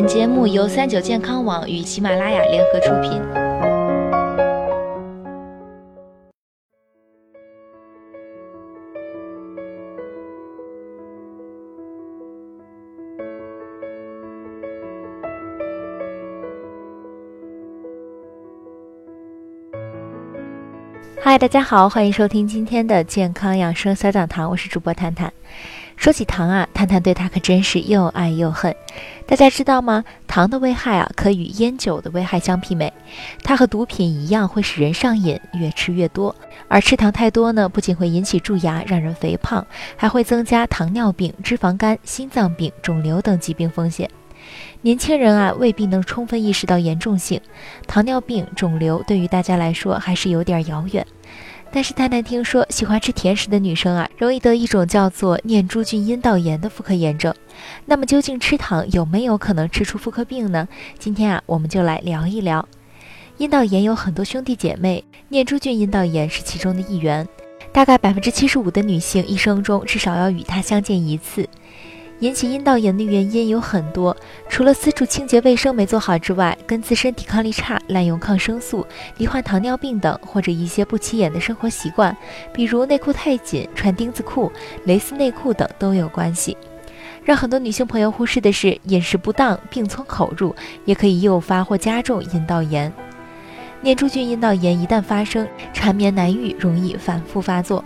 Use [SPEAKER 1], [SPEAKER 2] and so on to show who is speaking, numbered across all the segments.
[SPEAKER 1] 本节目由三九健康网与喜马拉雅联合出品。嗨，大家好，欢迎收听今天的健康养生小讲堂，我是主播探探。说起糖啊，探探对它可真是又爱又恨。大家知道吗？糖的危害啊，可与烟酒的危害相媲美。它和毒品一样，会使人上瘾，越吃越多。而吃糖太多呢，不仅会引起蛀牙，让人肥胖，还会增加糖尿病、脂肪肝、心脏病、肿瘤等疾病风险。年轻人啊，未必能充分意识到严重性。糖尿病、肿瘤对于大家来说还是有点遥远。但是探探听说，喜欢吃甜食的女生啊，容易得一种叫做念珠菌阴道炎的妇科炎症。那么究竟吃糖有没有可能吃出妇科病呢？今天啊，我们就来聊一聊。阴道炎有很多兄弟姐妹，念珠菌阴道炎是其中的一员。大概百分之七十五的女性一生中至少要与它相见一次。引起阴道炎的原因有很多，除了私处清洁卫生没做好之外，跟自身抵抗力差、滥用抗生素、罹患糖尿病等，或者一些不起眼的生活习惯，比如内裤太紧、穿钉子裤、蕾丝内裤等都有关系。让很多女性朋友忽视的是，饮食不当，病从口入，也可以诱发或加重阴道炎。念珠菌阴道炎一旦发生，缠绵难愈，容易反复发作。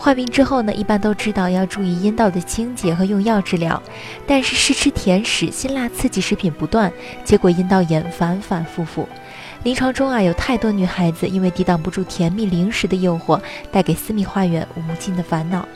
[SPEAKER 1] 患病之后呢，一般都知道要注意阴道的清洁和用药治疗，但是试吃甜食、辛辣刺激食品不断，结果阴道炎反反复复。临床中啊，有太多女孩子因为抵挡不住甜蜜零食的诱惑，带给私密花园无尽的烦恼。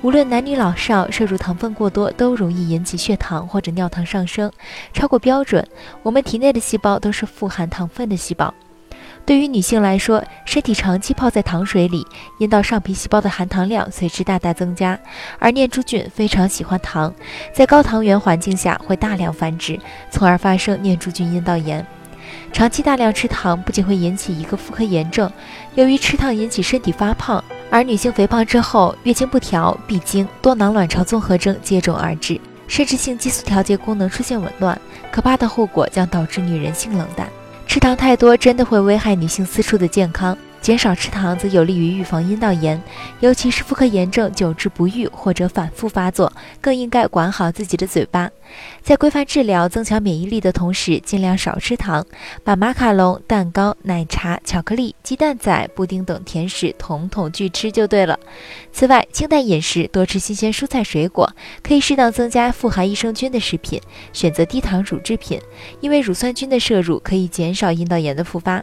[SPEAKER 1] 无论男女老少，摄入糖分过多都容易引起血糖或者尿糖上升，超过标准。我们体内的细胞都是富含糖分的细胞。对于女性来说，身体长期泡在糖水里，阴道上皮细胞的含糖量随之大大增加。而念珠菌非常喜欢糖，在高糖原环境下会大量繁殖，从而发生念珠菌阴道炎。长期大量吃糖不仅会引起一个妇科炎症，由于吃糖引起身体发胖，而女性肥胖之后月经不调、闭经、多囊卵巢综合征接踵而至，甚至性激素调节功能出现紊乱，可怕的后果将导致女人性冷淡。吃糖太多真的会危害女性私处的健康。减少吃糖则有利于预防阴道炎，尤其是妇科炎症久治不愈或者反复发作，更应该管好自己的嘴巴。在规范治疗、增强免疫力的同时，尽量少吃糖，把马卡龙、蛋糕、奶茶、巧克力、鸡蛋仔、布丁等甜食统统拒吃就对了。此外，清淡饮食，多吃新鲜蔬菜水果，可以适当增加富含益生菌的食品，选择低糖乳制品，因为乳酸菌的摄入可以减少阴道炎的复发。